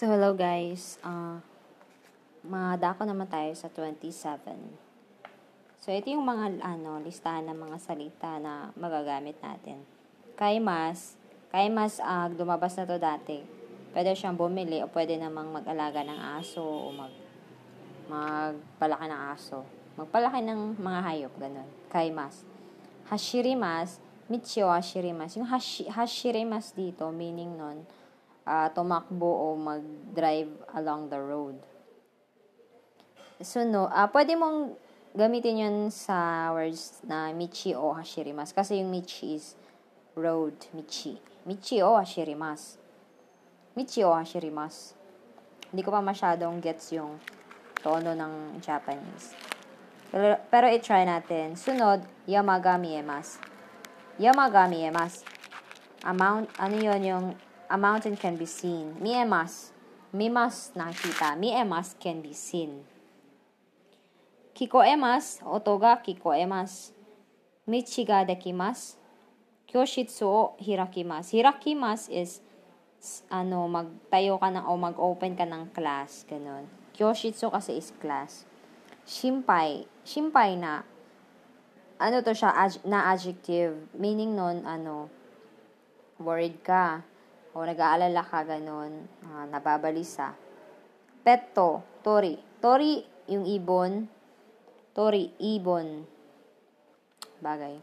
So, hello guys. Uh, madako naman tayo sa 27. So, ito yung mga ano, listahan ng mga salita na magagamit natin. Kaimas, kaimas, uh, lumabas na to dati. Pwede siyang bumili o pwede namang mag-alaga ng aso o mag magpalaki ng aso. Magpalaki ng mga hayop, ganun. Kaimas. Hashirimas, Michio hashirimas. Yung hashi, hashirimas dito, meaning nun, uh, tumakbo o mag-drive along the road. So, no, uh, pwede mong gamitin yun sa words na Michi o Hashirimas. Kasi yung Michi is road, Michi. Michi o Hashirimas. Michi o Hashirimas. Hindi ko pa masyadong gets yung tono ng Japanese. Pero, pero i-try natin. Sunod, Yamagami emas. Yamagami emas. Amount, ano yun yung a mountain can be seen. Miemas. Mimas nakita. Miemas can be seen. Kikoemas. Oto ga kikoemas. Michi ga dekimasu. Kyoshitsu o hirakimasu. Hirakimasu is ano, magtayo ka ng o mag-open ka ng class. Ganun. Kyoshitsu kasi is class. Shimpai. Shimpai na. Ano to siya? Ad- na adjective. Meaning nun, ano, worried ka o nag-aalala ka ganun, uh, nababalisa. Petto, tori. Tori, yung ibon. Tori, ibon. Bagay.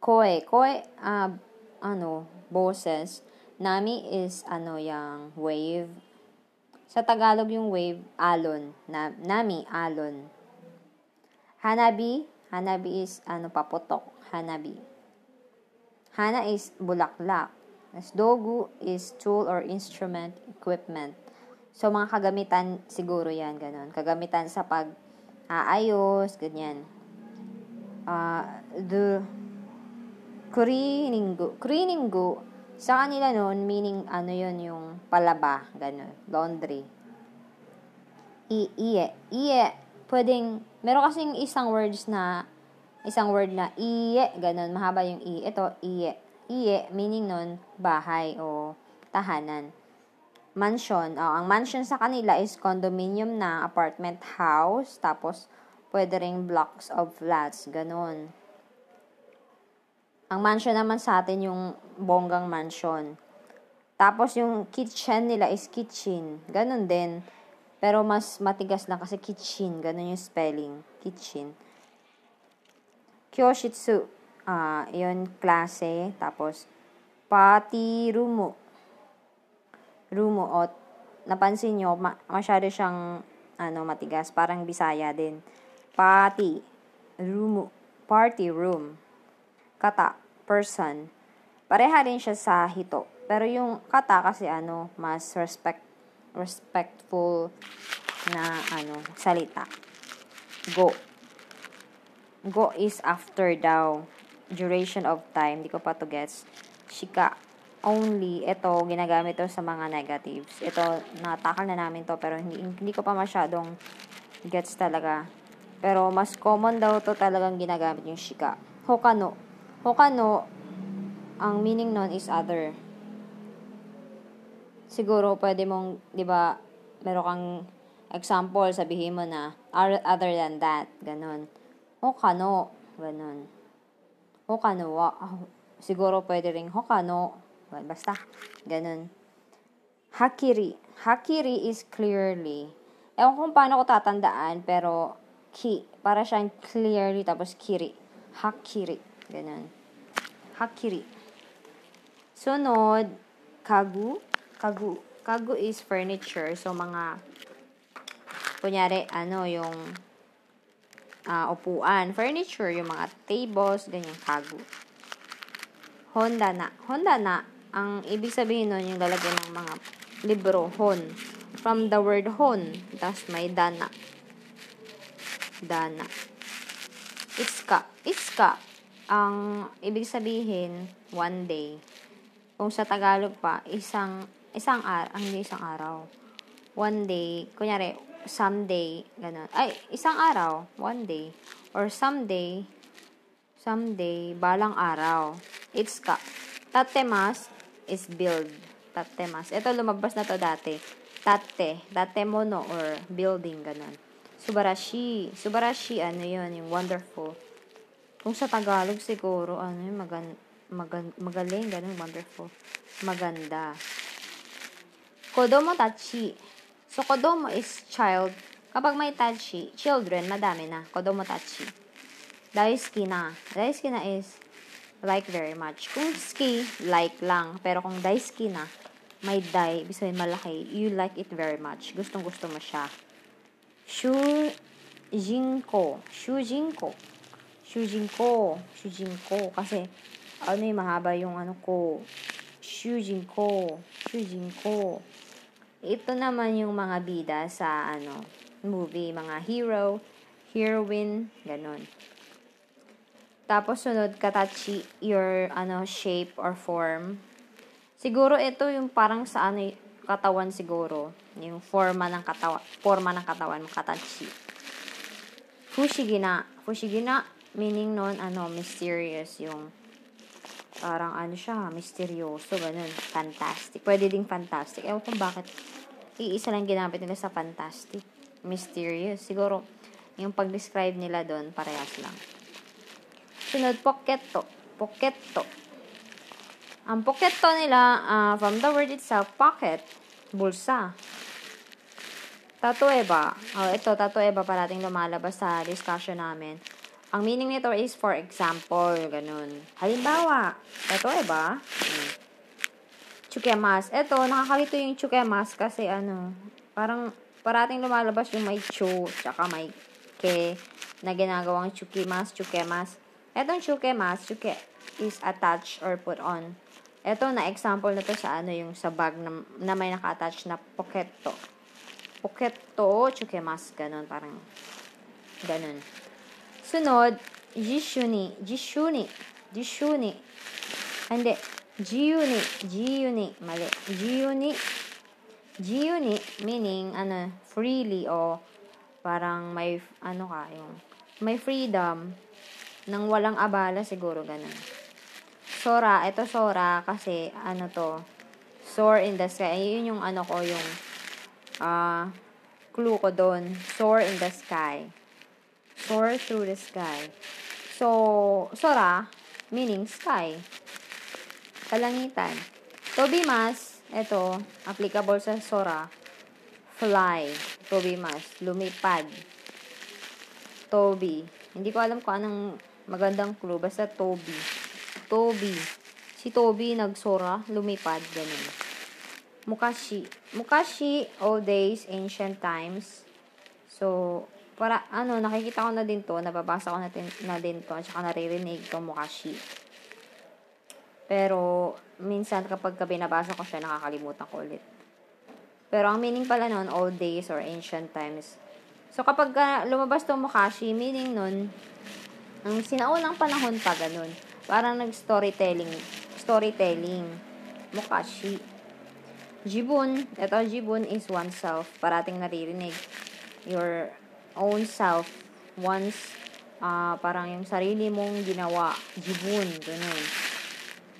Koe. Koe, uh, ano, boses. Nami is, ano, yung wave. Sa Tagalog yung wave, alon. Na, nami, alon. Hanabi, hanabi is, ano, paputok. Hanabi. Hana is bulaklak. As dogu is tool or instrument, equipment. So, mga kagamitan siguro yan, ganun. Kagamitan sa pag aayos, ganyan. Uh, the kuriningu. Kuriningu, sa kanila noon, meaning ano yun, yung palaba, ganun. Laundry. I, iye. Iye, pwedeng, meron kasing isang words na, isang word na iye, ganun. Mahaba yung i. Ito, iye Iye, meaning nun, bahay o tahanan. Mansion, oh, ang mansion sa kanila is condominium na apartment house, tapos pwede ring blocks of flats, ganun. Ang mansion naman sa atin yung bonggang mansion. Tapos yung kitchen nila is kitchen, ganun din. Pero mas matigas lang kasi kitchen, ganun yung spelling, kitchen. Kyoshitsu, uh, yun, klase. Tapos, pati rumo. Rumo. O, napansin nyo, ma- masyado siyang, ano, matigas. Parang bisaya din. Pati. Rumo. Party room. Kata. Person. Pareha rin siya sa hito. Pero yung kata kasi, ano, mas respect, respectful na, ano, salita. Go. Go is after daw duration of time, di ko pa to gets. Shika only, ito, ginagamit to sa mga negatives. Ito, natakal na namin to, pero hindi, hindi ko pa masyadong gets talaga. Pero, mas common daw to talagang ginagamit yung shika. Hokano. Hokano, ang meaning nun is other. Siguro, pwede mong, di ba, meron kang example, sabihin mo na, other than that, ganun. Hokano, ganun. Hokano wa, siguro pwede ring Hokano, basta, ganun. Hakiri. Hakiri is clearly. Ewan kung paano ko tatandaan, pero ki, para siyang clearly, tapos kiri. Hakiri. Ganun. Hakiri. Sunod, kagu. Kagu. Kagu is furniture. So, mga, kunyari, ano, yung uh, upuan, furniture, yung mga tables, ganyan, kago. Honda na. Honda na, ang ibig sabihin nun, yung lalagyan ng mga libro, hon. From the word hon, tapos may dana. Dana. Itska. Itska, ang ibig sabihin, one day. Kung sa Tagalog pa, isang, isang araw, hindi isang araw. One day, kunyari, someday, ganun. Ay, isang araw, one day. Or someday, someday, balang araw. It's ka. Tatemas is build. Tatemas. Ito, lumabas na to dati. Tate. Tate mono or building, ganun. Subarashi. Subarashi, ano yun, yung wonderful. Kung sa Tagalog siguro, ano yun, magan, magan, magaling, ganun, wonderful. Maganda. Kodomo tachi. So, kodomo is child. Kapag may tachi, children, madami na. Kodomo tachi. Daisuki na. Daisuki na is like very much. Kung ski, like lang. Pero kung daisuki na, may dai, ibig malaki, you like it very much. Gustong gusto mo siya. Shujinko. Shujinko. Shujinko. Shujinko. Kasi, ano yung mahaba yung ano ko. Shujinko. Shujinko. Ito naman yung mga bida sa ano movie, mga hero, heroine, ganun. Tapos sunod katachi your ano shape or form. Siguro ito yung parang sa ano katawan siguro, yung forma ng katawan, forma ng katawan katachi. Fushigina, fushigina meaning non ano mysterious yung parang ano siya, misteryoso, ganun, fantastic. Pwede ding fantastic. Ewan kung bakit iisa lang ginamit nila sa fantastic. Mysterious. Siguro, yung pag-describe nila doon, parehas lang. Sunod, poketto. Poketto. Ang poketto nila, uh, from the word itself, pocket, bulsa. Tatueba. Oh, ito, tatueba parating lumalabas sa discussion namin. Ang meaning nito is for example, ganun. Halimbawa, tatueba. Hmm. Chukemas. Ito, nakakalito yung chukemas kasi ano, parang parating lumalabas yung may chu, tsaka may ke, na ginagawang chukimas, chukemas. Etong chukemas, chuke is attached or put on. Ito na example na to sa ano yung sa bag na, na may naka-attach na poketto. Poketto, chukemas, ganun, parang ganun. Sunod, jishuni, jishuni, jishuni. Hindi, jiyuni, jiyuni, mali. Jiyuni, jiyuni, meaning, ano, freely o parang may, ano ka, yung, may freedom nang walang abala siguro ganun. Sora, ito Sora kasi ano to, soar in the sky. Yun yung ano ko, yung uh, clue ko doon. Soar in the sky. Soar through the sky. So, Sora, meaning sky. Kalangitan. Tobimas, ito, applicable sa Sora, fly. Tobimas, lumipad. Toby. Hindi ko alam kung anong Magandang clue. Basta Toby. Toby. Si Toby nagsora, lumipad, ganun. Mukashi. Mukashi, old days, ancient times. So, para, ano, nakikita ko na din to, nababasa ko na, din, na din to, at saka naririnig to, Mukashi. Pero, minsan kapag binabasa ko siya, nakakalimutan ko ulit. Pero, ang meaning pala nun, old days or ancient times. So, kapag uh, lumabas to Mukashi, meaning nun, ang sinaunang panahon pa ganun. Parang nag-storytelling. Storytelling. Mukashi. Jibun. Ito, jibun is oneself. Parating naririnig. Your own self. Once, uh, parang yung sarili mong ginawa. Jibun. Ganun.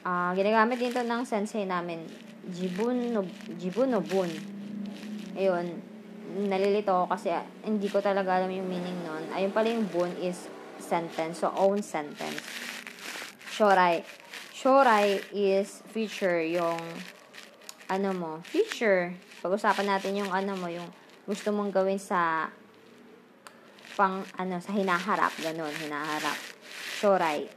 Uh, ginagamit dito ng sensei namin. Jibun no, jibun no bun. Ayun. Nalilito ako kasi hindi ko talaga alam yung meaning nun. Ayun pala yung bun is sentence, so own sentence. Shorai. Shorai is future, yung ano mo, future. Pag-usapan natin yung ano mo, yung gusto mong gawin sa pang ano sa hinaharap, ganun, hinaharap. Shorai.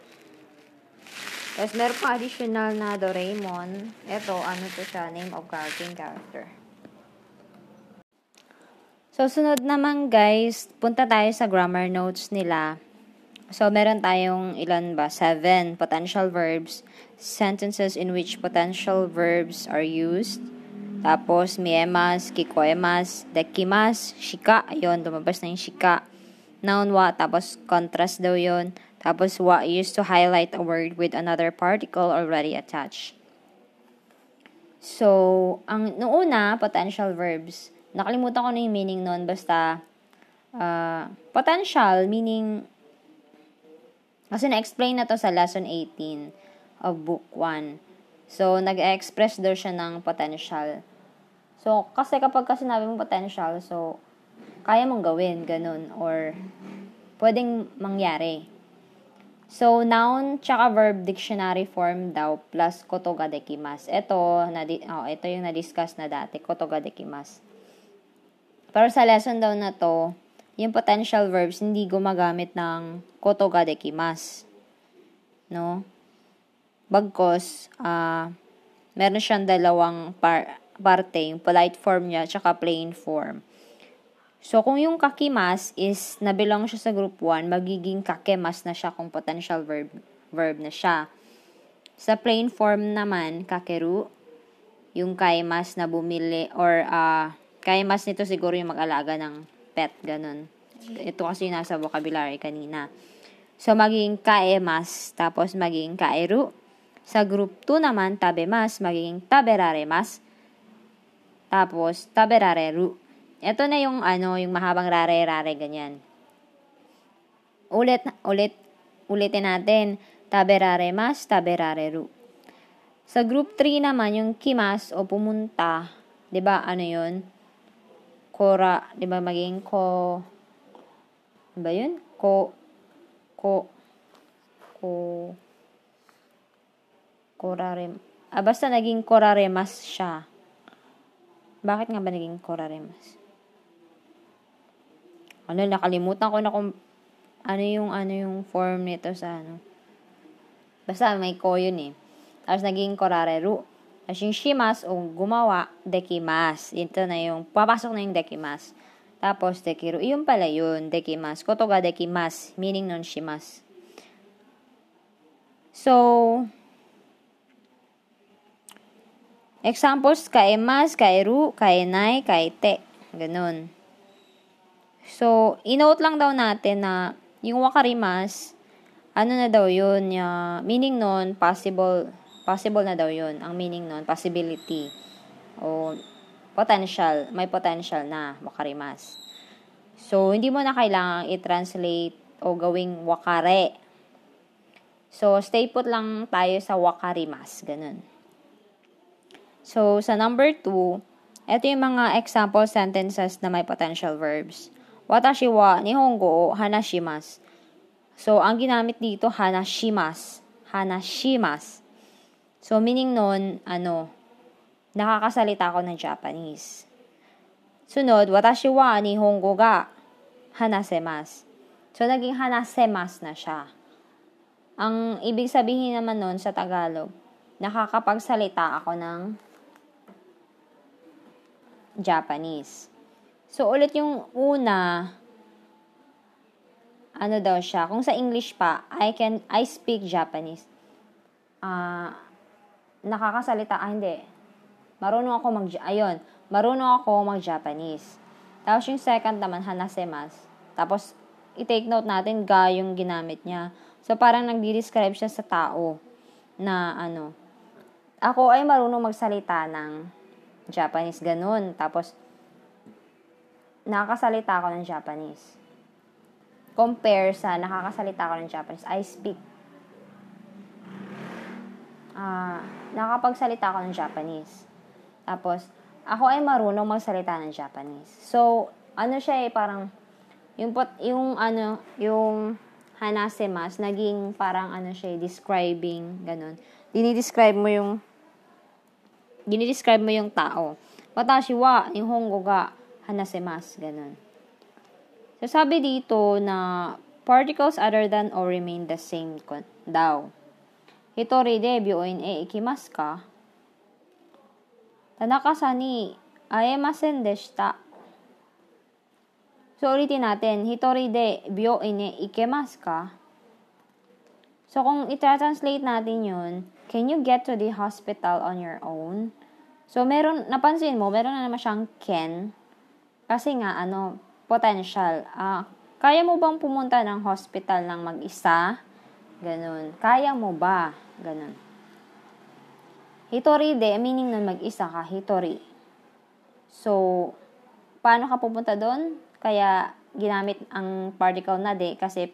Tapos meron pa additional na Doraemon. Ito, ano to siya, name of cartoon character. So, sunod naman guys, punta tayo sa grammar notes nila. So, meron tayong ilan ba? Seven potential verbs. Sentences in which potential verbs are used. Tapos, miemas, kikoemas, dekimas, shika. Ayun, lumabas na yung shika. Noun wa, tapos contrast daw yon Tapos, wa used to highlight a word with another particle already attached. So, ang noong una, potential verbs. Nakalimutan ko na yung meaning noon. Basta, uh, potential, meaning kasi na-explain na to sa lesson 18 of book 1. So, nag-express daw siya ng potential. So, kasi kapag kasi sinabi mong potential, so, kaya mong gawin, ganun, or pwedeng mangyari. So, noun tsaka verb dictionary form daw plus kotoga dekimas. Ito, na, oh, ito yung na-discuss na dati, kotoga dekimas. Pero sa lesson daw na to, yung potential verbs hindi gumagamit ng kotoga dekimas. No? Bagkos, uh, meron siyang dalawang par- parte, yung polite form niya, tsaka plain form. So, kung yung kakimas is nabilang siya sa group 1, magiging kakemas na siya kung potential verb, verb na siya. Sa plain form naman, kakeru, yung kaimas na bumili, or uh, kaimas nito siguro yung mag-alaga ng pet, ganun. Ito kasi yung nasa vocabulary kanina. So, magiging kaemas, tapos magiging kaeru. Sa group 2 naman, tabemas, magiging taberaremas. Tapos, taberareru. Ito na yung ano, yung mahabang rare-rare, ganyan. Ulit, ulit, ulitin natin. Taberare mas, taberare ru. Sa group 3 naman, yung kimas o pumunta, 'di ba? Ano 'yun? Kora, 'di ba maging ko ano ba 'yun? Ko ko ko korare. Ah, basta naging koraremas siya. Bakit nga ba naging koraremas? Ano, nakalimutan ko na kung ano yung, ano yung form nito sa ano. Basta may ko yun eh. Tapos naging korareru. Tapos yung shimas o gumawa, dekimas. Ito na yung, papasok na yung dekimas. Tapos dekiru. Iyon pala yun, dekimas. Kotoga dekimas, meaning non shimas. So, examples, kaemas, kaeru, kaenay, kaete. Ganun. So, inote lang daw natin na yung wakarimas, ano na daw yun, uh, meaning nun, possible, possible na daw yun. Ang meaning nun, possibility. O potential, may potential na wakarimas. So, hindi mo na kailangang i-translate o gawing wakare. So, stay put lang tayo sa wakarimas. Ganun. So, sa number two, ito yung mga example sentences na may potential verbs. Watashi wa nihongo o hanashimasu. So, ang ginamit dito, hanashimasu. Hanashimasu. So, meaning nun, ano, nakakasalita ako ng Japanese. Sunod, watashi wa nihongo ga hanasemasu. So, naging hanasemasu na siya. Ang ibig sabihin naman nun sa Tagalog, nakakapagsalita ako ng Japanese. So, ulit yung una, ano daw siya, kung sa English pa, I can, I speak Japanese. Ah, uh, nakakasalita, ah, hindi. Marunong ako mag, ayun, marunong ako mag-Japanese. Tapos yung second naman, hanasemas. Tapos, i-take note natin, ga yung ginamit niya. So, parang nagdi-describe siya sa tao na, ano, ako ay marunong magsalita ng Japanese, ganun. Tapos, nakakasalita ako ng Japanese. Compare sa nakakasalita ako ng Japanese, I speak. Uh, nakapagsalita ako ng Japanese. Tapos, ako ay marunong magsalita ng Japanese. So, ano siya eh, parang, yung, pot, yung ano, yung hanasemas, naging parang ano siya, eh, describing, ganun. Dinidescribe mo yung, dinidescribe mo yung tao. Watashi wa, yung hongo ga, hanasemas, ganun. So, sabi dito na particles other than or remain the same daw. Hitori de byoin e ikimasu ka? Tanaka-sa ni aemasen deshita. So, ulitin natin. Hitori de byoin e ikimasu ka? So, kung i-translate natin yun, can you get to the hospital on your own? So, meron, napansin mo, meron na naman siyang can, kasi nga, ano, potential. Uh, kaya mo bang pumunta ng hospital ng mag-isa? Ganun. Kaya mo ba? Ganun. Hitori de, meaning nun mag-isa ka, hitori. So, paano ka pupunta doon? Kaya, ginamit ang particle na de kasi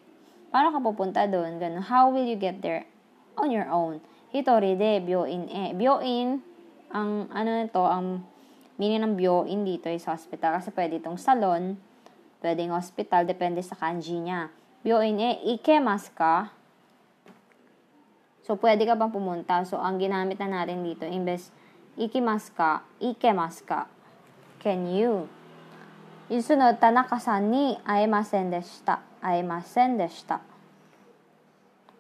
paano ka pupunta doon? Ganun. How will you get there? On your own. Hitori de byoin e. Byoin, ang ano nito, ang meaning ng byoin dito is hospital. Kasi pwede itong salon, pwedeng hospital, depende sa kanji niya. Byoin e, ikemas ka. So, pwede ka bang pumunta? So, ang ginamit na natin dito, imbes ikimas ka, ikemas ka. Can you? Yung sunod, Tanaka-san ni aimasen deshita. Aimasen deshita.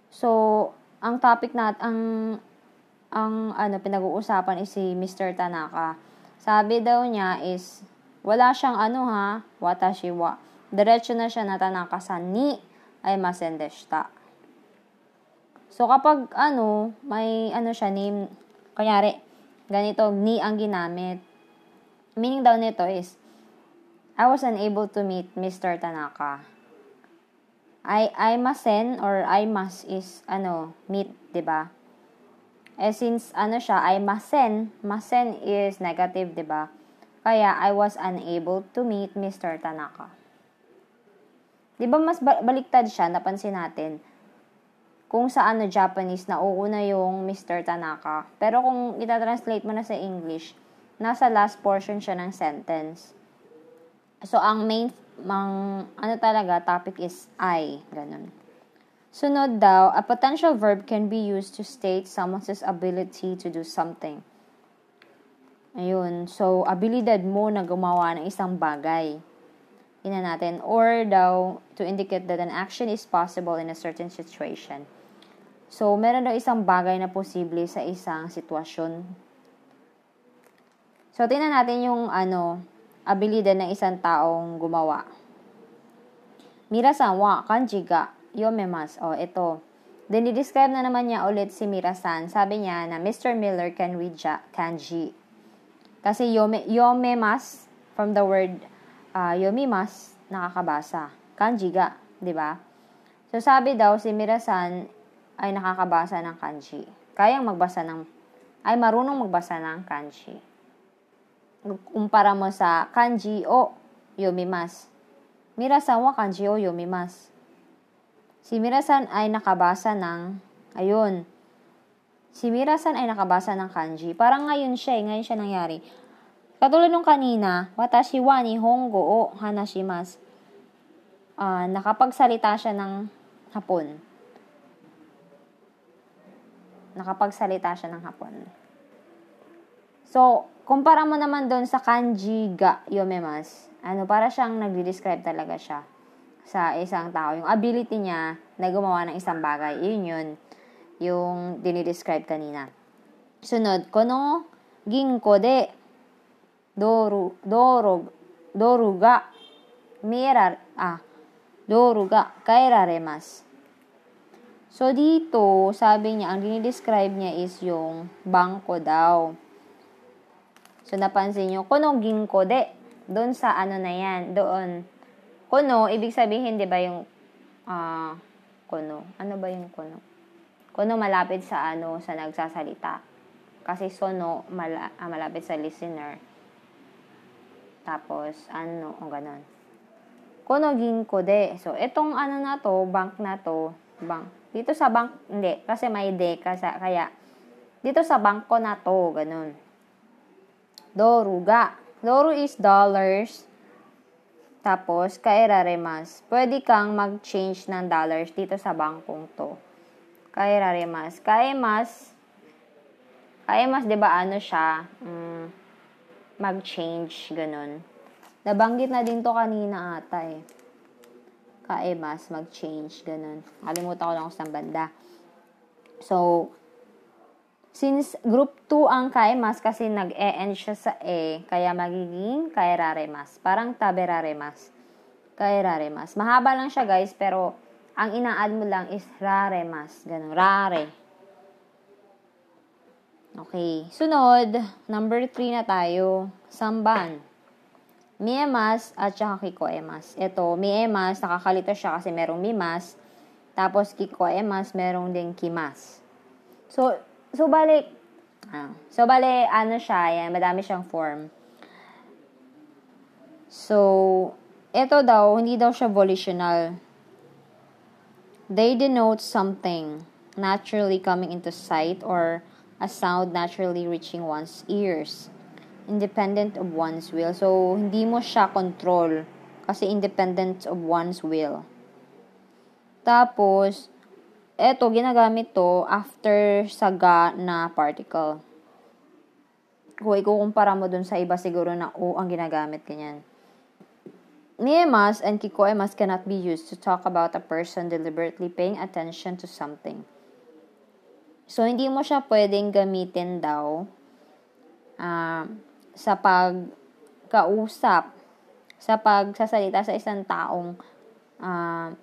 So, ang topic nat ang ang ano pinag-uusapan is si Mr. Tanaka. Sabi daw niya is wala siyang ano ha, watashi wa. Diretso na siya na ni aimasen deshita. So, kapag ano, may ano siya, name, kanyari, ganito, ni ang ginamit. Meaning daw nito is, I was unable to meet Mr. Tanaka. I, I masen or I must is, ano, meet, ba? Eh, since, ano siya, I masen, masen is negative, di ba? Kaya, I was unable to meet Mr. Tanaka. Di ba mas baliktad siya, napansin natin, kung sa ano Japanese, nauuna yung Mr. Tanaka. Pero kung ita-translate mo na sa English, nasa last portion siya ng sentence. So, ang main, mang, ano talaga, topic is I. Ganun. Sunod daw, a potential verb can be used to state someone's ability to do something. Ayun. So, abilidad mo na gumawa ng isang bagay. Ina natin. Or daw, to indicate that an action is possible in a certain situation. So, meron daw isang bagay na posible sa isang sitwasyon. So, tingnan natin yung ano, abilidad ng isang taong gumawa. Mirasan wa kanji ga yomemas. O, ito. Then, describe na naman niya ulit si Mirasan. Sabi niya na Mr. Miller can read ja, kanji. Kasi yome, yomemas, from the word uh, yomimas, nakakabasa. Kanji ga, di ba? So, sabi daw si Mirasan ay nakakabasa ng kanji. Kayang magbasa ng, ay marunong magbasa ng kanji kumpara mo sa kanji o yomimas. Mirasan wa kanji o yomimas. Si Mirasan ay nakabasa ng, ayun, si Mirasan ay nakabasa ng kanji. Parang ngayon siya, eh, ngayon siya nangyari. Katulad nung kanina, watashi wa nihongo o hanashimasu. Uh, nakapagsalita siya ng hapon. Nakapagsalita siya ng hapon. So, kumpara mo naman doon sa kanji ga yomemas. Ano, para siyang nagde-describe talaga siya sa isang tao. Yung ability niya na gumawa ng isang bagay. Yun yun. Yung dinidescribe kanina. Sunod, kono ginko de doru, doru, doru ga mierar, ah, doru ga kairaremasu. So, dito, sabi niya, ang dinidescribe niya is yung bangko daw. So, napansin nyo, kuno ginko de. Doon sa ano na yan, doon. Kuno, ibig sabihin, di ba yung, ah, uh, kuno. Ano ba yung kuno? Kuno malapit sa ano, sa nagsasalita. Kasi sono, mala, ah, malapit sa listener. Tapos, ano, o ganon. Kuno ginko de. So, itong ano na to, bank na to, bank. Dito sa bank, hindi, kasi may de, kasi, kaya, dito sa bangko na to, ganun. Doru ga. Doru is dollars. Tapos, kairarimas. Pwede kang mag-change ng dollars dito sa bangkong to. Kairarimas. Kaimas, kaimas, di ba ano siya? Mm, mag-change, ganun. Nabanggit na din to kanina ata eh. Kaimas, mag-change, ganun. Kalimutan ko lang kung saan banda. So, Since group 2 ang kaimas kasi nag-e-end siya sa e, kaya magiging kairaremas. Parang taberaremas. Kairaremas. Mahaba lang siya guys, pero ang ina-add mo lang is raremas. Ganun, rare. Okay. Sunod, number 3 na tayo. Samban. Miemas at saka kikoemas. Ito, miemas, nakakalito siya kasi merong mimas. Tapos kikoemas, merong ding kimas. So, So, balik, ah, so, bali, ano siya, yan, madami siyang form. So, ito daw, hindi daw siya volitional. They denote something. naturally coming into sight or a sound naturally reaching one's ears. Independent of one's will. So, hindi mo siya control kasi independent of one's will. Tapos, eto, ginagamit to after sa ga na particle. Kung ikukumpara mo dun sa iba, siguro na o ang ginagamit kanyan. Niemas and kikoemas cannot be used to talk about a person deliberately paying attention to something. So, hindi mo siya pwedeng gamitin daw uh, sa pagkausap, sa pagsasalita sa isang taong uh,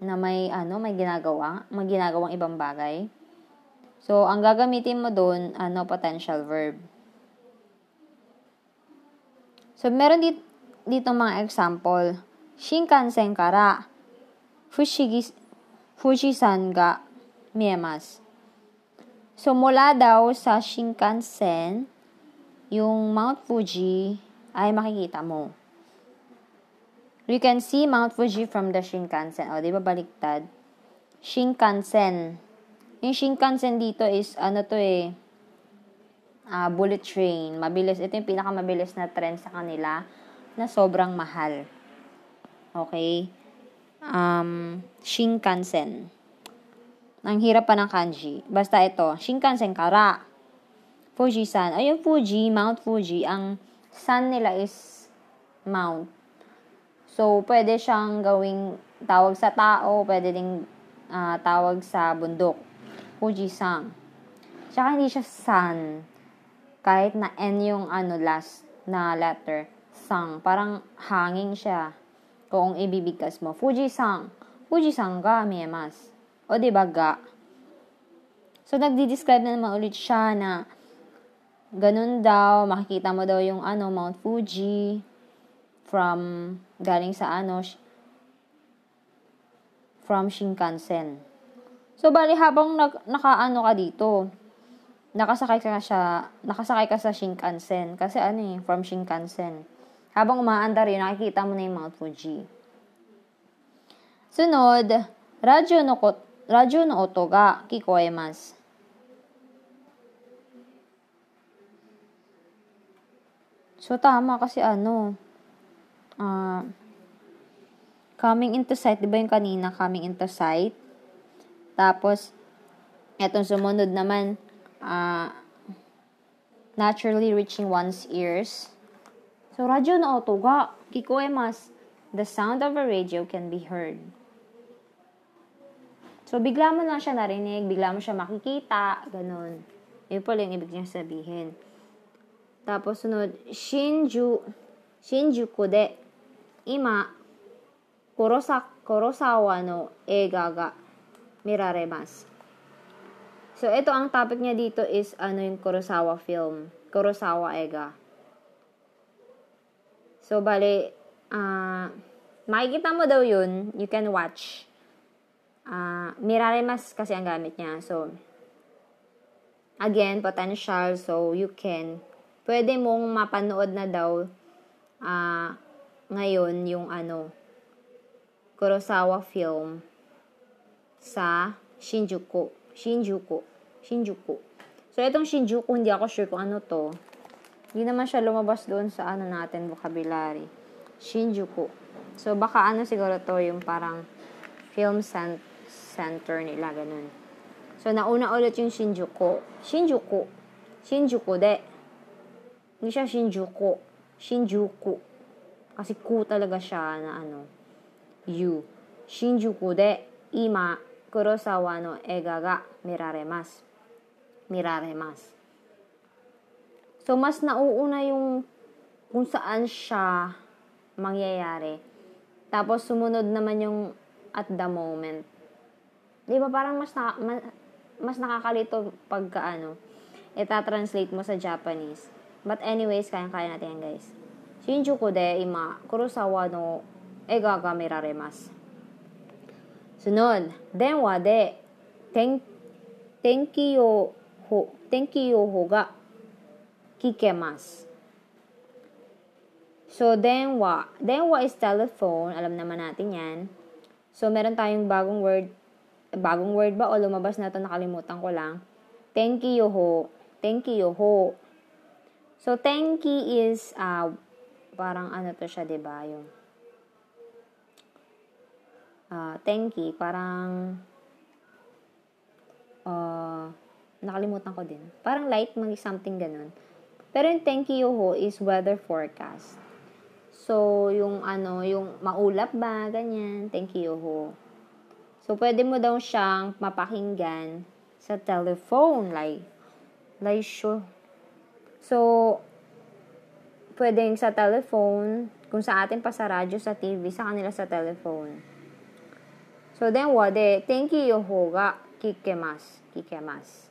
na may ano, may ginagawa, may ginagawang ibang bagay. So, ang gagamitin mo doon, ano, potential verb. So, meron dito, dito mga example. Shinkansen kara Fushigi, Fujisan ga miemas. So, mula daw sa Shinkansen, yung Mount Fuji ay makikita mo. You can see Mount Fuji from the Shinkansen. O, di ba baliktad? Shinkansen. Yung Shinkansen dito is, ano to eh, uh, bullet train. Mabilis. Ito yung pinakamabilis na trend sa kanila na sobrang mahal. Okay? Um, Shinkansen. Ang hirap pa ng kanji. Basta ito, Shinkansen kara. Fuji-san. Ay, yung Fuji, Mount Fuji, ang sun nila is Mount. So, pwede siyang gawing tawag sa tao, pwede ding uh, tawag sa bundok. Fuji-san. Tsaka hindi siya sun. Kahit na N yung ano last na letter sang. Parang hanging siya. Kung ibibigkas mo. Fuji-sang. Fuji-sang ga miemas. O di ba ga? So, nagdi-describe na naman ulit siya na ganun daw, makikita mo daw yung ano, Mount Fuji from, galing sa ano, from Shinkansen. So, bali habang nag, nakaano ka dito, nakasakay ka siya, nakasakay ka sa Shinkansen. Kasi ano eh, from Shinkansen. Habang umaandar yun, nakikita mo na yung Mount Fuji. Sunod, radyo no, radyo no oto ga kikoemas. So, tama kasi ano, uh, coming into sight, di ba yung kanina, coming into sight? Tapos, etong sumunod naman, uh, naturally reaching one's ears. So, radyo na oto ga, kikoemas. The sound of a radio can be heard. So, bigla mo lang siya narinig, bigla mo siya makikita, ganun. Yun pala yung ibig niya sabihin. Tapos, sunod, Shinju, Shinjuku de, ima, Kurosa, Kurosawa no eiga ga miraremasu. So, ito ang topic niya dito is ano yung Kurosawa film. Kurosawa Ega. So, bali, uh, makikita mo daw yun. You can watch. Uh, miraremas kasi ang gamit niya. So, again, potential. So, you can, pwede mong mapanood na daw uh, ngayon yung ano, Kurosawa film sa Shinjuku. Shinjuku. Shinjuku. So, itong Shinjuku, hindi ako sure kung ano to. Hindi naman siya lumabas doon sa ano natin, vocabulary. Shinjuku. So, baka ano siguro to yung parang film cent- center nila, ganun. So, nauna ulit yung Shinjuku. Shinjuku. Shinjuku de. Hindi siya Shinjuku. Shinjuku. Kasi ku talaga siya na ano. You. Shinjuku de ima Kurosawa no ega ga miraremasu. Miraremasu. So, mas nauuna yung kung saan siya mangyayari. Tapos, sumunod naman yung at the moment. Di ba parang mas, na, mas, mas nakakalito pagka ano, ita-translate mo sa Japanese. But anyways, kaya-kaya natin yan, guys. Shinjuku de ima Kurosawa no ega ga miraremasu. Sunod, denwa de ten, tenki yo ho, tenki yo ho ga kikemas. So, denwa. Denwa is telephone. Alam naman natin yan. So, meron tayong bagong word, bagong word ba o lumabas na to nakalimutan ko lang. Tenki ho. Tenki ho. So, tenki is, uh, parang ano to siya, di ba? Yung, uh, tenki, parang, uh, nakalimutan ko din. Parang light, mag something ganun. Pero yung tenki ho is weather forecast. So, yung ano, yung maulap ba, ganyan, tenki ho. So, pwede mo daw siyang mapakinggan sa telephone, like, like, sure. So, pwedeng sa telephone, kung sa atin pa sa radyo, sa TV, sa kanila sa telephone. So, then what? De, tenki yo ho ga kikemas. Kikemas.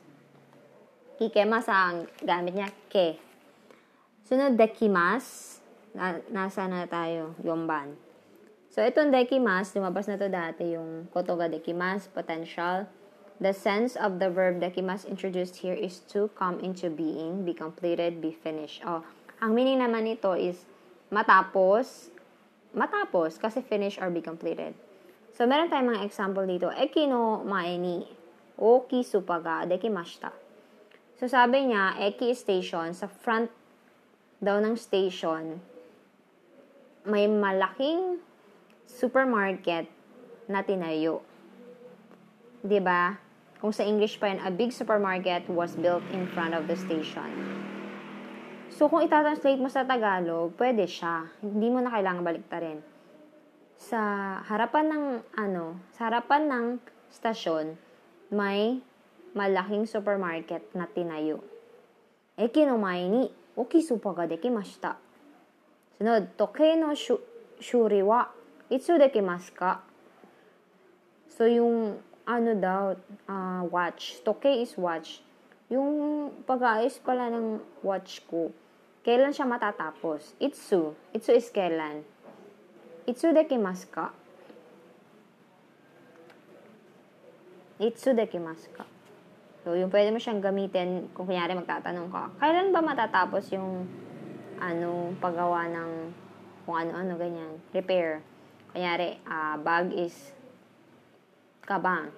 Kikemas ang gamit niya, ke. Sunod, dekimas. Na, nasa na tayo, yomban. So, itong dekimas, lumabas na to dati yung kotoga dekimas, potential. The sense of the verb dekimas introduced here is to come into being, be completed, be finished. Oh, ang meaning naman nito is matapos, matapos, kasi finish or be completed. So, meron tayong mga example dito. Eki no mae ni oki supaga dekimashita. So, sabi niya, Eki station, sa front daw ng station, may malaking supermarket na tinayo. ba? Kung sa English pa yun, a big supermarket was built in front of the station. So, kung itatranslate mo sa Tagalog, pwede siya. Hindi mo na kailangan baliktarin. Sa harapan ng, ano, sa harapan ng stasyon, may malaking supermarket na tinayo. Eki no mae ni okisopa ga dekimashita. Sunod, toke no shu, shuri wa itsu dekimasu ka? So, yung ano daw, uh, watch. Toke is watch. Yung pag-aayos pala ng watch ko, kailan siya matatapos? Itsu. Itsu is kailan. Itsu dekimasu ka? Itsu dekimasu ka? So, yung pwede mo siyang gamitin kung kunyari magtatanong ka, kailan ba matatapos yung ano, paggawa ng kung ano-ano, ganyan. Repair. Kunyari, uh, bag is kabang.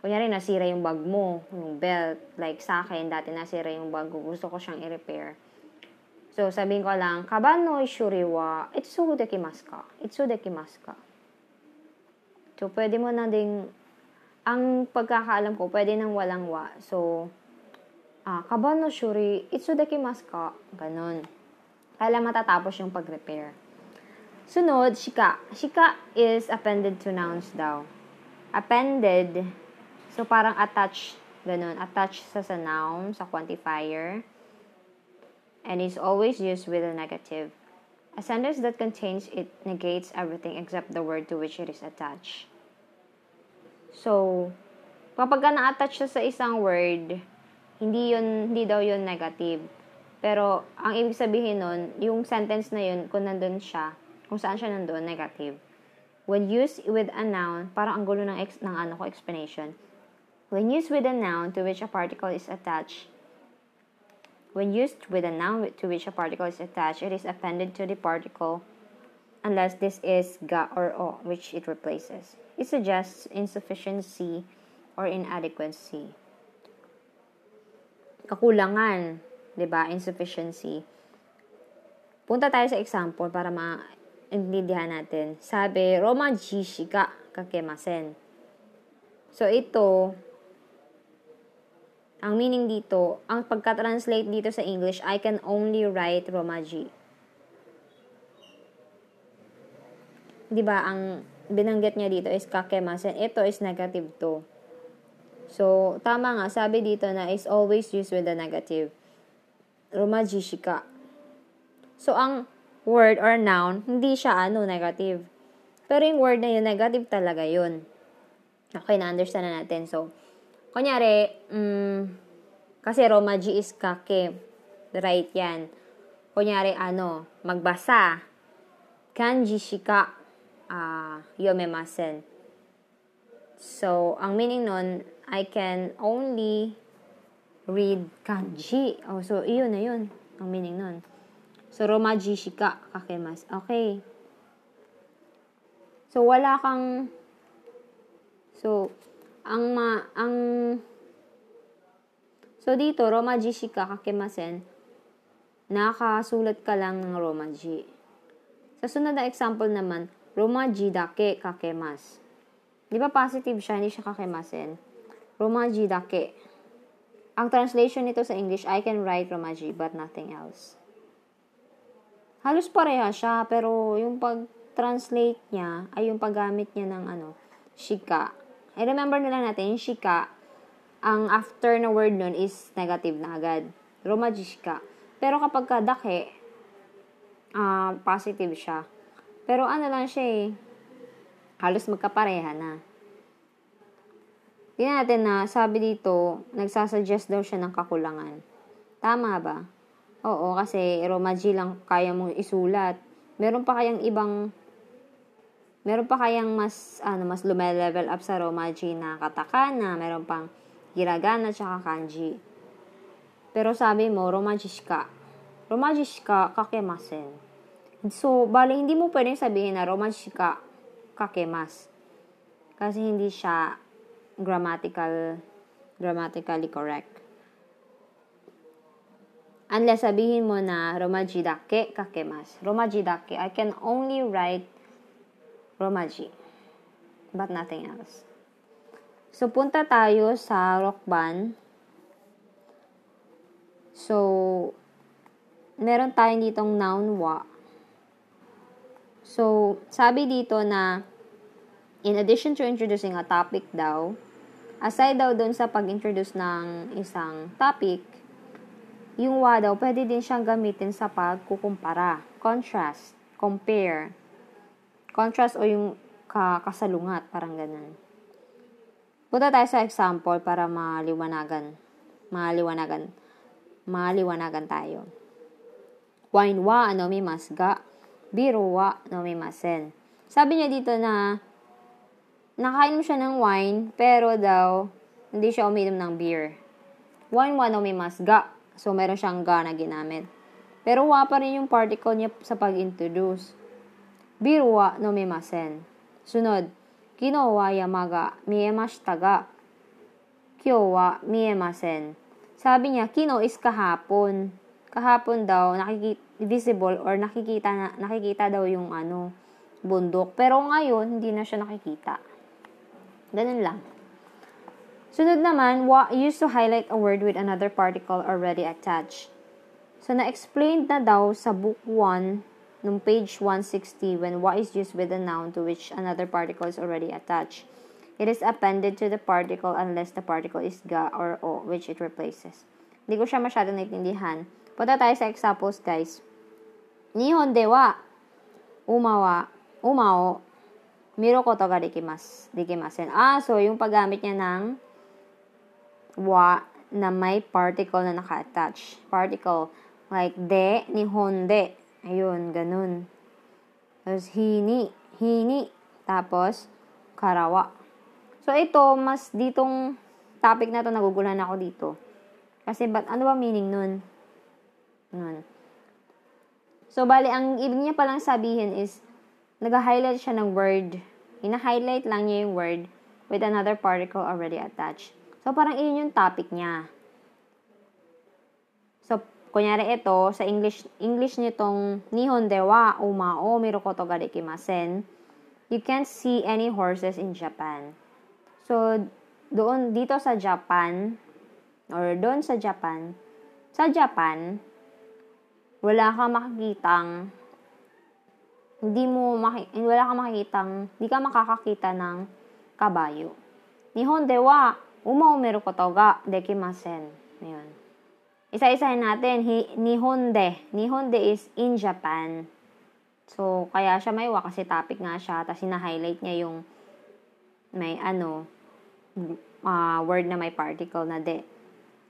Kunyari, nasira yung bag mo, yung belt. Like sa akin, dati nasira yung bag ko. Gusto ko siyang i-repair. So, sabihin ko lang, kaban no ishuri wa itsu dekimasu ka? Itsu dekimasu ka? So, pwede mo na ding ang pagkakaalam ko, pwede nang walang wa. So, ah, kaban no shuri, itsu dekimasu ka? Ganon. Kailan matatapos yung pag-repair. Sunod, shika. Shika is appended to nouns daw. Appended, so parang attached, ganun. Attached sa sa noun, sa quantifier. And is always used with a negative. A sentence that contains it negates everything except the word to which it is attached. So, kapag ka na-attach siya sa isang word, hindi yun, hindi daw yun negative. Pero, ang ibig sabihin nun, yung sentence na yun, kung nandun siya, kung saan siya nandun, negative. When used with a noun, parang ang gulo ng, ex, ng ano ko, explanation. When used with a noun to which a particle is attached, when used with a noun to which a particle is attached, it is appended to the particle unless this is ga or o, which it replaces. It suggests insufficiency or inadequacy. Kakulangan, 'di ba? Insufficiency. Punta tayo sa example para maintindihan natin. Sabi, Roma jishi ga kakemasen. So, ito, ang meaning dito, ang pagka-translate dito sa English, I can only write Romaji. 'di ba, ang binanggit niya dito is kakemasen. Ito is negative to. So, tama nga, sabi dito na is always used with the negative. Rumajishika. So, ang word or noun, hindi siya ano, negative. Pero yung word na yun, negative talaga yun. Okay, na-understand na natin. So, kunyari, um, kasi Romaji is kake. Right yan. Kunyari, ano, magbasa. Kanji shika uh, yomemasen. So, ang meaning nun, I can only read kanji. Oh, so, iyon na yun. Ang meaning nun. So, romaji shika kakemas. Okay. So, wala kang... So, ang ma, ang, so dito, Romaji shika kakemasen, nakasulat ka lang ng Romaji. Sa sunod na example naman, Romaji dake kakemas. Di ba positive siya, hindi siya kakemasen. Romaji dake. Ang translation nito sa English, I can write Romaji but nothing else. Halos pareha siya, pero yung pag-translate niya, ay yung paggamit niya ng ano, shika. I remember nila natin, yung shika, ang after na word nun is negative na agad. Romaji shika. Pero kapag ka dake, uh, positive siya. Pero ano lang siya eh, halos magkapareha na. Tingnan natin na, sabi dito, nagsasuggest daw siya ng kakulangan. Tama ba? Oo, kasi Romaji lang kaya mong isulat. Meron pa kayang ibang meron pa kayang mas ano mas lumelevel up sa Romaji na katakana, meron pang hiragana tsaka kanji. Pero sabi mo, Romaji shika. Romaji shika kakemasen. So, bali, hindi mo pwedeng sabihin na Romaji shika kakemas. Kasi hindi siya grammatical, grammatically correct. Unless sabihin mo na Romaji dake kakemas. Romaji dake. I can only write Romaji. But nothing else. So, punta tayo sa Rockban. So, meron tayong ditong noun wa. So, sabi dito na in addition to introducing a topic daw, aside daw dun sa pag-introduce ng isang topic, yung wa daw, pwede din siyang gamitin sa pagkukumpara. Contrast, compare. Contrast o yung kasalungat, parang ganun. Punta tayo sa example para maliwanagan. Maliwanagan. Maliwanagan tayo. Wine wa ano mi masga. Biro wa no mi masen. Sabi niya dito na nakain mo siya ng wine, pero daw, hindi siya uminom ng beer. Wine wa no mi masga. So, meron siyang ga na ginamit. Pero wa pa rin yung particle niya sa pag-introduce. Biru wa no mimasen. Sunod, kino wa yamaga miemashita ga. Kyo wa miemasen. Sabi niya, kino is kahapon. Kahapon daw, nakikita, visible or nakikita, na, nakikita daw yung ano, bundok. Pero ngayon, hindi na siya nakikita. Ganun lang. Sunod naman, wa used to highlight a word with another particle already attached. So, na-explained na daw sa book 1, nung page 160, when wa is used with a noun to which another particle is already attached. It is appended to the particle unless the particle is ga or o, which it replaces. Hindi ko siya masyado naintindihan. Punta tayo sa examples, guys. Nihon de wa, umawa, umao, miro koto ga dikimas, dikimasen. Ah, so yung paggamit niya ng wa na may particle na naka-attach. Particle. Like, de, nihon de. Ayun, ganun. Tapos, hini, hini. Tapos, karawa. So, ito, mas ditong topic na to naguguluhan ako dito. Kasi, but, ano ba meaning nun? Nun. So, bali, ang ibig niya palang sabihin is, nag-highlight siya ng word. Hina-highlight lang niya yung word with another particle already attached. So, parang iyon yung topic niya. So, kunyari ito, sa English, English nitong Nihon de wa umao mirokoto ga dekimasen, you can't see any horses in Japan. So, doon, dito sa Japan, or doon sa Japan, sa Japan, wala kang makikitang hindi mo maki, wala kang makikitang hindi ka makakakita ng kabayo. Nihon de wa umaumeru koto ga dekimasen. Ayun. Isa-isahin natin. Hi, nihonde. Nihonde is in Japan. So, kaya siya may wa kasi topic nga siya. Tapos, hina-highlight niya yung may ano, uh, word na may particle na de.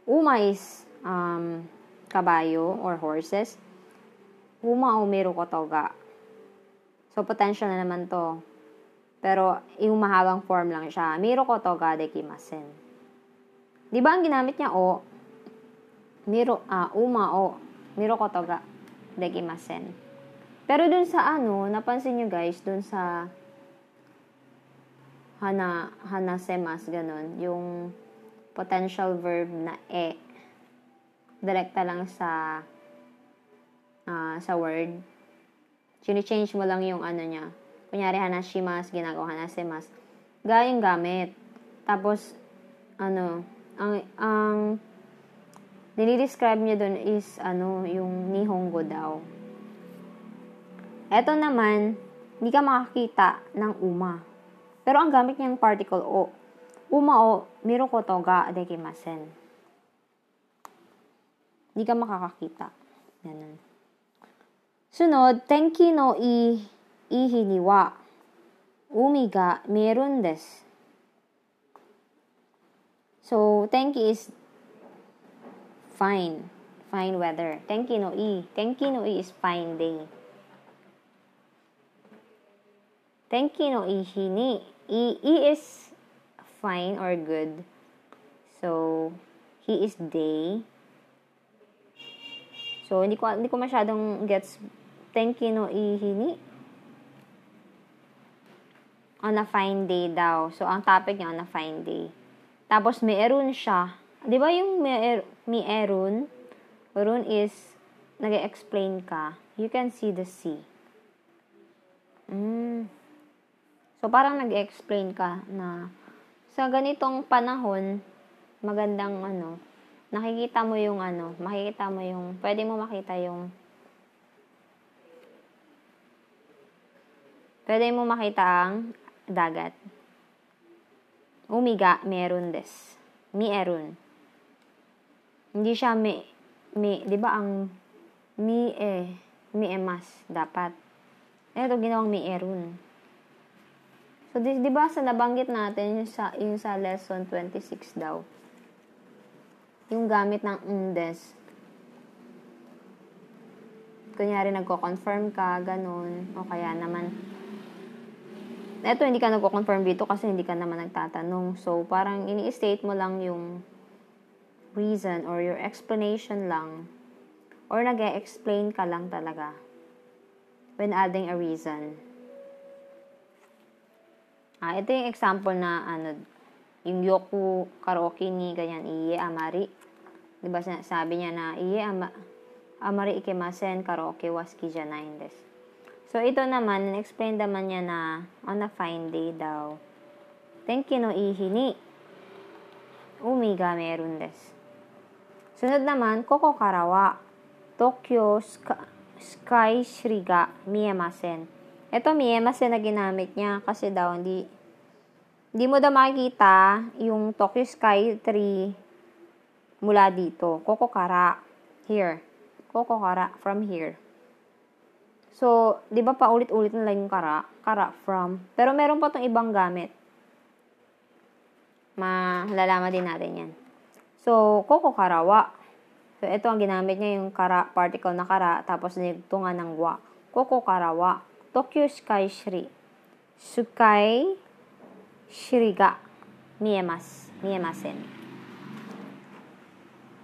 Uma is um, kabayo or horses. Uma umiru koto ga. So, potential na naman to. Pero, yung mahabang form lang siya. Miro koto ga dekimasen. Di ba ang ginamit niya o? Miro, ah, uma o. Miro koto ga dekimasen. Pero dun sa ano, napansin nyo guys, dun sa hana, hanasemas, ganun. Yung potential verb na e. Direkta lang sa uh, sa word. Chine-change mo lang yung ano niya. Kunyari, hanashimas, ginagawa hanasemas. Gaya yung gamit. Tapos, ano, ang, ang dinidescribe niya doon is, ano, yung nihongo daw. Eto naman, hindi ka makakita ng uma. Pero ang gamit niyang particle o. Uma o, miro koto ga dekimasen. Hindi ka makakakita. Ganun. Sunod, tenki no i ihi ni wa umi ga meron desu. So, tenki is fine. Fine weather. Tenki no i. Tenki no i is fine day. Tenki no ihi ni. I, i is fine or good. So, he is day. So, hindi ko, hindi ko masyadong gets tenki no ihi ni. On a fine day daw. So, ang topic niya on a fine day. Tapos, meron siya. Di ba yung mer meron? Meron is, nag explain ka. You can see the sea. Mm. So, parang nag explain ka na sa ganitong panahon, magandang ano, nakikita mo yung ano, makikita mo yung, pwede mo makita yung, pwede mo makita ang dagat. Umiga, meron des. Meron. Hindi siya mi, mi, di ba ang mi e, mi e mas, dapat. Ito ginawang meron. So, di, di ba sa nabanggit natin yung sa, yung sa lesson 26 daw, yung gamit ng undes. Kunyari, nagko-confirm ka, ganun, o kaya naman, eto hindi ka nagko-confirm dito kasi hindi ka naman nagtatanong. So, parang ini-state mo lang yung reason or your explanation lang or nag explain ka lang talaga when adding a reason. Ah, ito yung example na ano, yung yoku karaoke ni ganyan, iye amari. Diba sabi niya na, iye ama, amari ikemasen karaoke was kijanain desu. So, ito naman, explain naman niya na on a fine day daw, tenki no ihi ni umi ga meron desu. Sunod naman, koko karawa, Tokyo Sky Shri ga miemasen. Ito miemasen na ginamit niya kasi daw hindi hindi mo daw makikita yung Tokyo Sky Tree mula dito. Koko kara. Here. Koko kara from here. So, di ba paulit-ulit na lang yung kara? Kara from. Pero meron pa tong ibang gamit. Malalaman din natin yan. So, koko karawa. So, ito ang ginamit niya yung kara, particle na kara, tapos nigtungan ng wa. Koko karawa. Tokyo Sky Shri. Sukai Shiri ga miemasu. Miemasen.